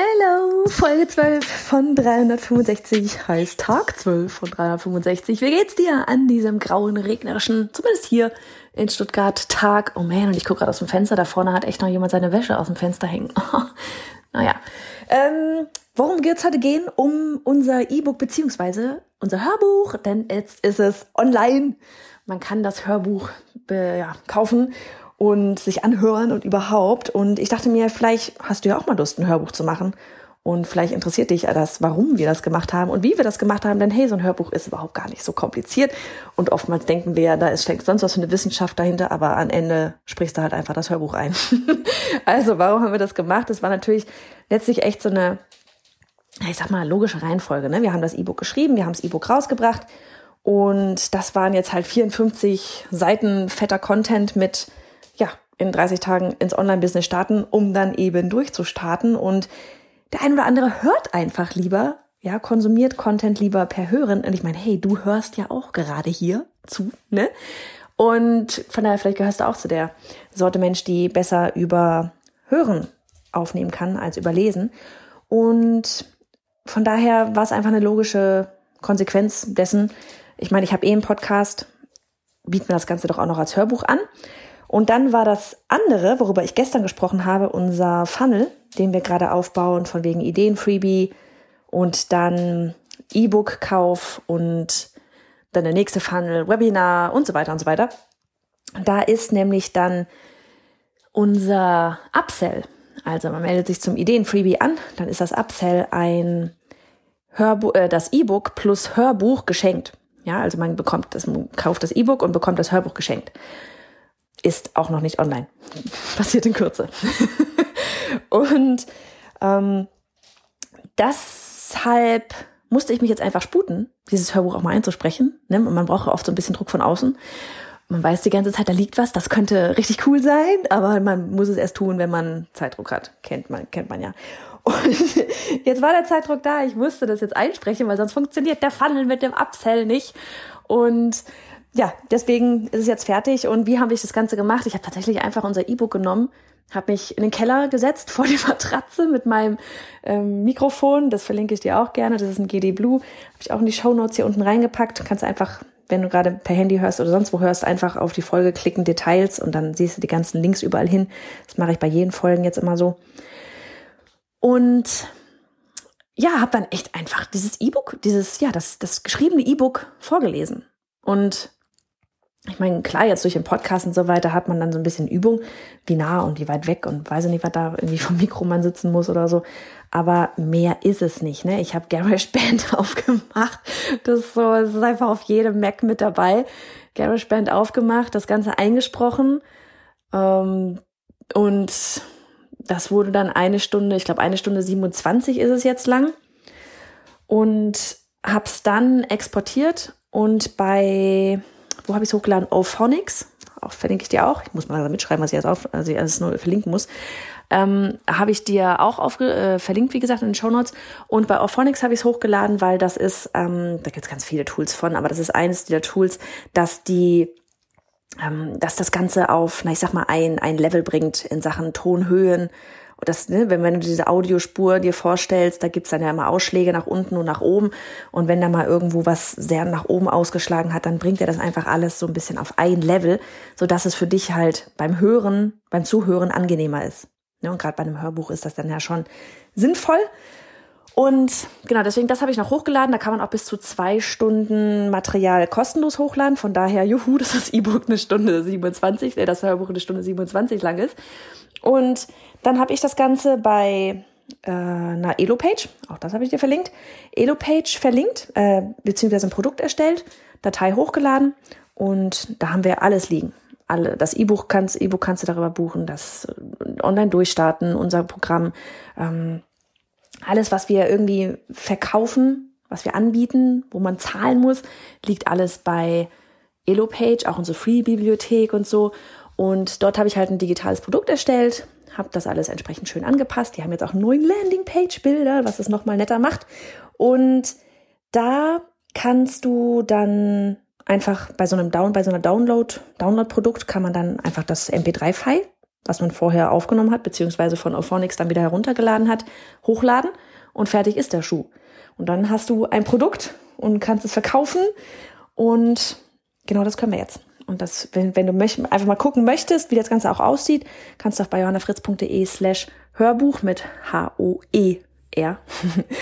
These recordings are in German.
Hello, Folge 12 von 365 heißt Tag 12 von 365. Wie geht's dir an diesem grauen, regnerischen, zumindest hier in Stuttgart Tag. Oh man, und ich gucke gerade aus dem Fenster. Da vorne hat echt noch jemand seine Wäsche aus dem Fenster hängen. naja. Ähm, worum es heute gehen? Um unser E-Book beziehungsweise unser Hörbuch, denn jetzt ist es online. Man kann das Hörbuch ja, kaufen und sich anhören und überhaupt. Und ich dachte mir, vielleicht hast du ja auch mal Lust, ein Hörbuch zu machen. Und vielleicht interessiert dich das, warum wir das gemacht haben und wie wir das gemacht haben. Denn hey, so ein Hörbuch ist überhaupt gar nicht so kompliziert. Und oftmals denken wir ja, da ist steckt sonst was für eine Wissenschaft dahinter, aber am Ende sprichst du halt einfach das Hörbuch ein. also, warum haben wir das gemacht? Das war natürlich letztlich echt so eine, ich sag mal, logische Reihenfolge. Ne? Wir haben das E-Book geschrieben, wir haben das E-Book rausgebracht. Und das waren jetzt halt 54 Seiten fetter Content mit, ja, in 30 Tagen ins Online-Business starten, um dann eben durchzustarten. Und der ein oder andere hört einfach lieber, ja, konsumiert Content lieber per Hören. Und ich meine, hey, du hörst ja auch gerade hier zu, ne? Und von daher, vielleicht gehörst du auch zu der Sorte Mensch, die besser über Hören aufnehmen kann als über Lesen. Und von daher war es einfach eine logische Konsequenz dessen. Ich meine, ich habe eh einen Podcast, bieten wir das Ganze doch auch noch als Hörbuch an. Und dann war das andere, worüber ich gestern gesprochen habe, unser Funnel, den wir gerade aufbauen, von wegen Ideen-Freebie und dann E-Book-Kauf und dann der nächste Funnel, Webinar und so weiter und so weiter. Da ist nämlich dann unser Upsell. Also man meldet sich zum Ideen-Freebie an, dann ist das Upsell ein Hörbuch, äh, das E-Book plus Hörbuch geschenkt. Ja, also man bekommt das, man kauft das E-Book und bekommt das Hörbuch geschenkt ist auch noch nicht online. Passiert in Kürze. und ähm, deshalb musste ich mich jetzt einfach sputen, dieses Hörbuch auch mal einzusprechen. Ne? Und man braucht oft so ein bisschen Druck von außen. Man weiß die ganze Zeit, da liegt was, das könnte richtig cool sein, aber man muss es erst tun, wenn man Zeitdruck hat. Kennt man, kennt man ja. Und jetzt war der Zeitdruck da, ich musste das jetzt einsprechen, weil sonst funktioniert der Funnel mit dem Upsell nicht. Und ja, deswegen ist es jetzt fertig. Und wie habe ich das Ganze gemacht? Ich habe tatsächlich einfach unser E-Book genommen, habe mich in den Keller gesetzt vor die Matratze mit meinem ähm, Mikrofon. Das verlinke ich dir auch gerne. Das ist ein GD Blue. Habe ich auch in die Show Notes hier unten reingepackt. Kannst einfach, wenn du gerade per Handy hörst oder sonst wo hörst, einfach auf die Folge klicken, Details und dann siehst du die ganzen Links überall hin. Das mache ich bei jeden Folgen jetzt immer so. Und ja, habe dann echt einfach dieses E-Book, dieses, ja, das, das geschriebene E-Book vorgelesen. Und ich meine, klar, jetzt durch den Podcast und so weiter hat man dann so ein bisschen Übung, wie nah und wie weit weg und weiß ich nicht, was da irgendwie vom Mikro man sitzen muss oder so. Aber mehr ist es nicht. Ne? Ich habe GarageBand aufgemacht. Das ist, so, das ist einfach auf jedem Mac mit dabei. GarageBand aufgemacht, das Ganze eingesprochen. Ähm, und das wurde dann eine Stunde, ich glaube eine Stunde 27 ist es jetzt lang. Und hab's dann exportiert und bei wo habe ich es hochgeladen? Ophonics, auch verlinke ich dir auch. Ich muss mal mitschreiben, was ich jetzt auf, also ich alles nur verlinken muss. Ähm, habe ich dir auch aufge äh, verlinkt, wie gesagt, in den Show Notes. Und bei Ophonics habe ich es hochgeladen, weil das ist, ähm, da gibt es ganz viele Tools von, aber das ist eines dieser Tools, dass die ähm, dass das Ganze auf, na ich sag mal, ein, ein Level bringt in Sachen Tonhöhen, und das, ne, wenn, wenn du diese Audiospur dir vorstellst, da gibt's dann ja immer Ausschläge nach unten und nach oben. Und wenn da mal irgendwo was sehr nach oben ausgeschlagen hat, dann bringt er das einfach alles so ein bisschen auf ein Level, so dass es für dich halt beim Hören, beim Zuhören angenehmer ist. Ne, und gerade bei einem Hörbuch ist das dann ja schon sinnvoll. Und genau, deswegen, das habe ich noch hochgeladen. Da kann man auch bis zu zwei Stunden Material kostenlos hochladen. Von daher, juhu, dass das E-Book eine Stunde 27, äh, das Hörbuch eine Stunde 27 lang ist. Und dann habe ich das Ganze bei äh, einer Elo-Page, auch das habe ich dir verlinkt, Elo-Page verlinkt, äh, beziehungsweise ein Produkt erstellt, Datei hochgeladen und da haben wir alles liegen. Alle, das E-Buch kannst, E-Book kannst du darüber buchen, das äh, online durchstarten, unser Programm, ähm, alles, was wir irgendwie verkaufen, was wir anbieten, wo man zahlen muss, liegt alles bei Elo-Page, auch unsere Free-Bibliothek und so. Und dort habe ich halt ein digitales Produkt erstellt, habe das alles entsprechend schön angepasst. Die haben jetzt auch einen neuen Landing-Page-Bilder, was es nochmal netter macht. Und da kannst du dann einfach bei so einem Down, bei so einer Download, Download-Produkt kann man dann einfach das MP3-File, was man vorher aufgenommen hat, beziehungsweise von Auphonics dann wieder heruntergeladen hat, hochladen und fertig ist der Schuh. Und dann hast du ein Produkt und kannst es verkaufen und genau das können wir jetzt. Und das, wenn, wenn du einfach mal gucken möchtest, wie das Ganze auch aussieht, kannst du auf bayonafritz.de slash Hörbuch mit H-O-E-R.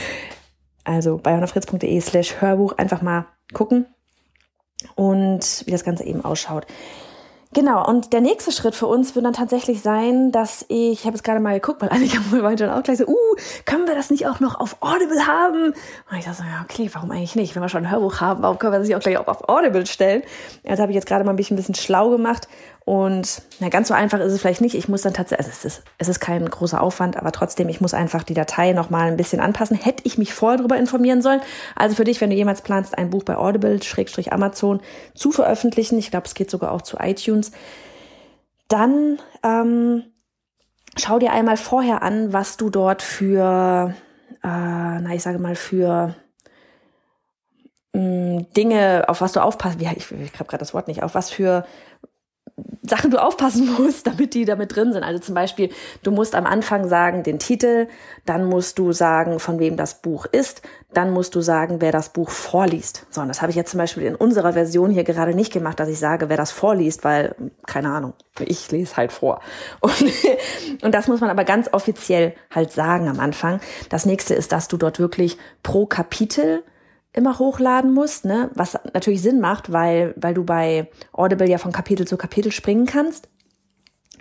also bayonafritz.de slash Hörbuch einfach mal gucken und wie das Ganze eben ausschaut. Genau, und der nächste Schritt für uns wird dann tatsächlich sein, dass ich, ich habe jetzt gerade mal geguckt, weil Annika meinte dann auch gleich so, uh, können wir das nicht auch noch auf Audible haben? Und ich dachte so, ja, okay, warum eigentlich nicht? Wenn wir schon ein Hörbuch haben, warum können wir das nicht auch gleich auf Audible stellen? Also habe ich jetzt gerade mal ein bisschen, ein bisschen schlau gemacht und na, ganz so einfach ist es vielleicht nicht. Ich muss dann tatsächlich, also es ist, es ist kein großer Aufwand, aber trotzdem, ich muss einfach die Datei nochmal ein bisschen anpassen. Hätte ich mich vorher darüber informieren sollen. Also für dich, wenn du jemals planst, ein Buch bei Audible, Schrägstrich Amazon zu veröffentlichen, ich glaube, es geht sogar auch zu iTunes, dann ähm, schau dir einmal vorher an, was du dort für, äh, na, ich sage mal, für mh, mm, Dinge, auf was du aufpasst, wie, ich, ich habe gerade das Wort nicht, auf was für Sachen du aufpassen musst, damit die damit drin sind. Also zum Beispiel, du musst am Anfang sagen den Titel, dann musst du sagen, von wem das Buch ist, dann musst du sagen, wer das Buch vorliest. So, und das habe ich jetzt zum Beispiel in unserer Version hier gerade nicht gemacht, dass ich sage, wer das vorliest, weil, keine Ahnung, ich lese halt vor. Und, und das muss man aber ganz offiziell halt sagen am Anfang. Das nächste ist, dass du dort wirklich pro Kapitel immer hochladen musst, ne? was natürlich Sinn macht, weil, weil du bei Audible ja von Kapitel zu Kapitel springen kannst.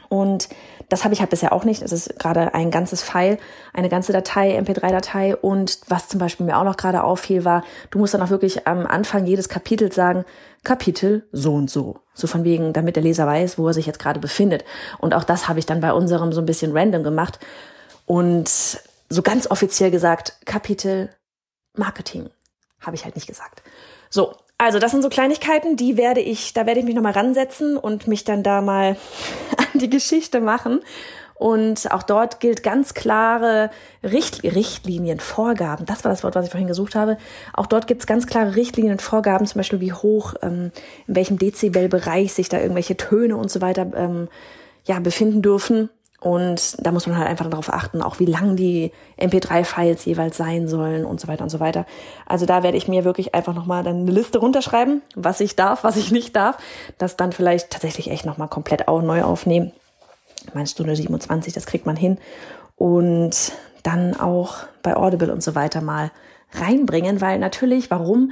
Und das habe ich halt bisher auch nicht. Es ist gerade ein ganzes File, eine ganze Datei, MP3-Datei. Und was zum Beispiel mir auch noch gerade auffiel, war, du musst dann auch wirklich am Anfang jedes Kapitels sagen, Kapitel so und so. So von wegen, damit der Leser weiß, wo er sich jetzt gerade befindet. Und auch das habe ich dann bei unserem so ein bisschen random gemacht. Und so ganz offiziell gesagt, Kapitel Marketing. Habe ich halt nicht gesagt. So, also das sind so Kleinigkeiten, die werde ich, da werde ich mich nochmal ransetzen und mich dann da mal an die Geschichte machen. Und auch dort gilt ganz klare Richt Richtlinien, Vorgaben. Das war das Wort, was ich vorhin gesucht habe. Auch dort gibt es ganz klare Richtlinien, Vorgaben, zum Beispiel wie hoch, ähm, in welchem Dezibelbereich sich da irgendwelche Töne und so weiter ähm, ja, befinden dürfen. Und da muss man halt einfach darauf achten, auch wie lang die MP3-Files jeweils sein sollen und so weiter und so weiter. Also da werde ich mir wirklich einfach nochmal dann eine Liste runterschreiben, was ich darf, was ich nicht darf. Das dann vielleicht tatsächlich echt nochmal komplett auch neu aufnehmen. Meine Stunde 27, das kriegt man hin. Und dann auch bei Audible und so weiter mal reinbringen, weil natürlich, warum?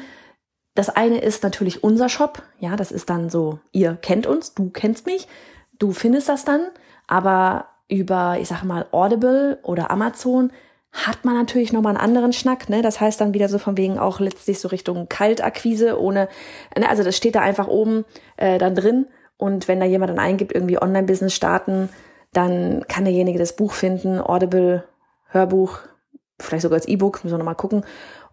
Das eine ist natürlich unser Shop. Ja, das ist dann so, ihr kennt uns, du kennst mich, du findest das dann. Aber über, ich sage mal, Audible oder Amazon hat man natürlich nochmal einen anderen Schnack, ne? Das heißt dann wieder so von wegen auch letztlich so Richtung Kaltakquise ohne, ne? also das steht da einfach oben äh, dann drin und wenn da jemand dann eingibt, irgendwie Online-Business starten, dann kann derjenige das Buch finden, Audible, Hörbuch, vielleicht sogar als E-Book, müssen wir nochmal gucken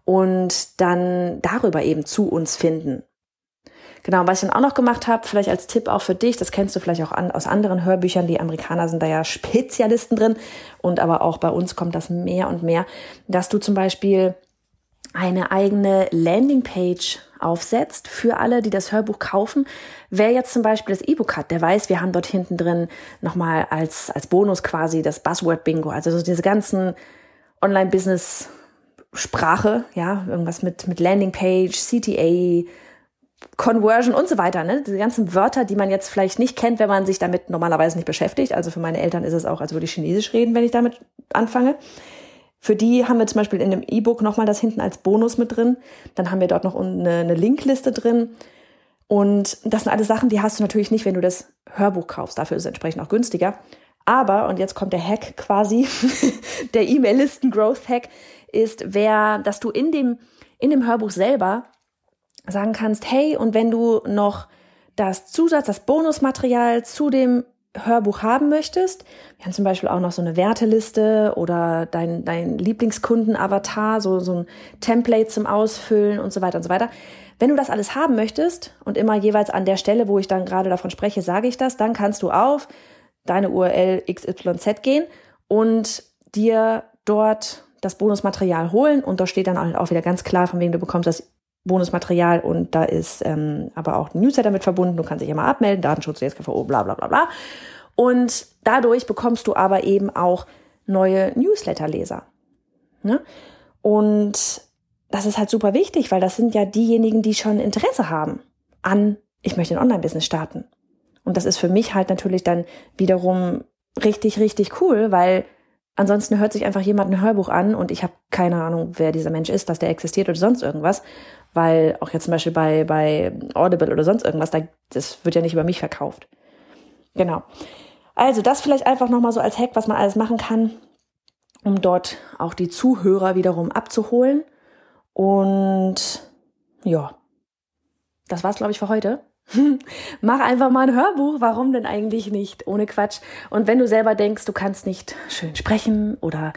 und dann darüber eben zu uns finden. Genau, was ich dann auch noch gemacht habe, vielleicht als Tipp auch für dich, das kennst du vielleicht auch an, aus anderen Hörbüchern, die Amerikaner sind da ja Spezialisten drin und aber auch bei uns kommt das mehr und mehr, dass du zum Beispiel eine eigene Landingpage aufsetzt für alle, die das Hörbuch kaufen. Wer jetzt zum Beispiel das E-Book hat, der weiß, wir haben dort hinten drin nochmal als, als Bonus quasi das Buzzword Bingo, also so diese ganzen Online-Business Sprache, ja, irgendwas mit, mit Landingpage, CTA, Conversion und so weiter, ne? Diese ganzen Wörter, die man jetzt vielleicht nicht kennt, wenn man sich damit normalerweise nicht beschäftigt. Also für meine Eltern ist es auch, als würde ich Chinesisch reden, wenn ich damit anfange. Für die haben wir zum Beispiel in dem E-Book nochmal das hinten als Bonus mit drin. Dann haben wir dort noch eine, eine Linkliste drin. Und das sind alles Sachen, die hast du natürlich nicht, wenn du das Hörbuch kaufst. Dafür ist es entsprechend auch günstiger. Aber, und jetzt kommt der Hack quasi, der E-Mail-Listen-Growth-Hack, ist, wer, dass du in dem, in dem Hörbuch selber sagen kannst, hey, und wenn du noch das Zusatz, das Bonusmaterial zu dem Hörbuch haben möchtest, wir haben zum Beispiel auch noch so eine Werteliste oder dein, dein Lieblingskunden-Avatar, so, so ein Template zum Ausfüllen und so weiter und so weiter. Wenn du das alles haben möchtest und immer jeweils an der Stelle, wo ich dann gerade davon spreche, sage ich das, dann kannst du auf deine URL XYZ gehen und dir dort das Bonusmaterial holen und da steht dann auch wieder ganz klar, von wem du bekommst das Bonusmaterial und da ist ähm, aber auch ein Newsletter mit verbunden. Du kannst dich immer abmelden, Datenschutz, DSGVO, bla bla bla bla. Und dadurch bekommst du aber eben auch neue Newsletterleser. Ne? Und das ist halt super wichtig, weil das sind ja diejenigen, die schon Interesse haben an, ich möchte ein Online-Business starten. Und das ist für mich halt natürlich dann wiederum richtig, richtig cool, weil ansonsten hört sich einfach jemand ein Hörbuch an und ich habe keine Ahnung, wer dieser Mensch ist, dass der existiert oder sonst irgendwas. Weil auch jetzt zum Beispiel bei, bei Audible oder sonst irgendwas, da, das wird ja nicht über mich verkauft. Genau. Also das vielleicht einfach nochmal so als Hack, was man alles machen kann, um dort auch die Zuhörer wiederum abzuholen. Und ja, das war's, glaube ich, für heute. Mach einfach mal ein Hörbuch. Warum denn eigentlich nicht? Ohne Quatsch. Und wenn du selber denkst, du kannst nicht schön sprechen oder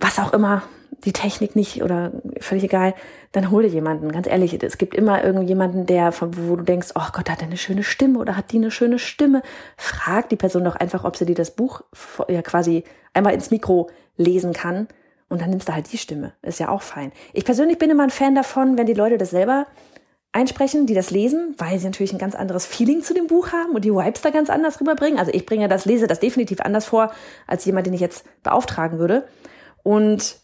was auch immer, die Technik nicht oder völlig egal, dann hol dir jemanden. Ganz ehrlich, es gibt immer irgendjemanden, der, wo du denkst, oh Gott, hat er eine schöne Stimme oder hat die eine schöne Stimme? Frag die Person doch einfach, ob sie dir das Buch ja quasi einmal ins Mikro lesen kann. Und dann nimmst du halt die Stimme. Ist ja auch fein. Ich persönlich bin immer ein Fan davon, wenn die Leute das selber einsprechen, die das lesen, weil sie natürlich ein ganz anderes Feeling zu dem Buch haben und die Vibes da ganz anders rüberbringen. Also ich bringe das, lese das definitiv anders vor, als jemand, den ich jetzt beauftragen würde. Und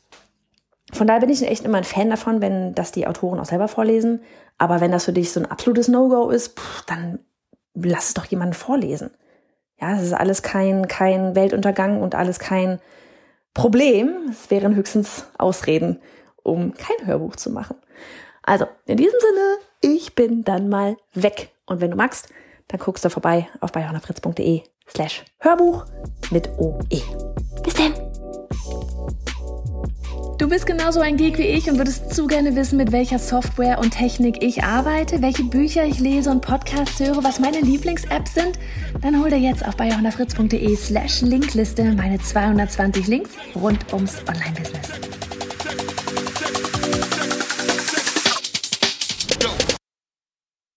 von daher bin ich echt immer ein Fan davon, wenn das die Autoren auch selber vorlesen. Aber wenn das für dich so ein absolutes No-Go ist, pff, dann lass es doch jemanden vorlesen. Ja, das ist alles kein, kein Weltuntergang und alles kein Problem. Es wären höchstens Ausreden, um kein Hörbuch zu machen. Also, in diesem Sinne, ich bin dann mal weg. Und wenn du magst, dann guckst du vorbei auf bayonafritz.de slash Hörbuch mit OE. Bis denn! Du bist genauso ein Geek wie ich und würdest zu gerne wissen, mit welcher Software und Technik ich arbeite, welche Bücher ich lese und Podcasts höre, was meine Lieblings-Apps sind? Dann hol dir jetzt auf bayonafritz.de slash Linkliste meine 220 Links rund ums Online-Business.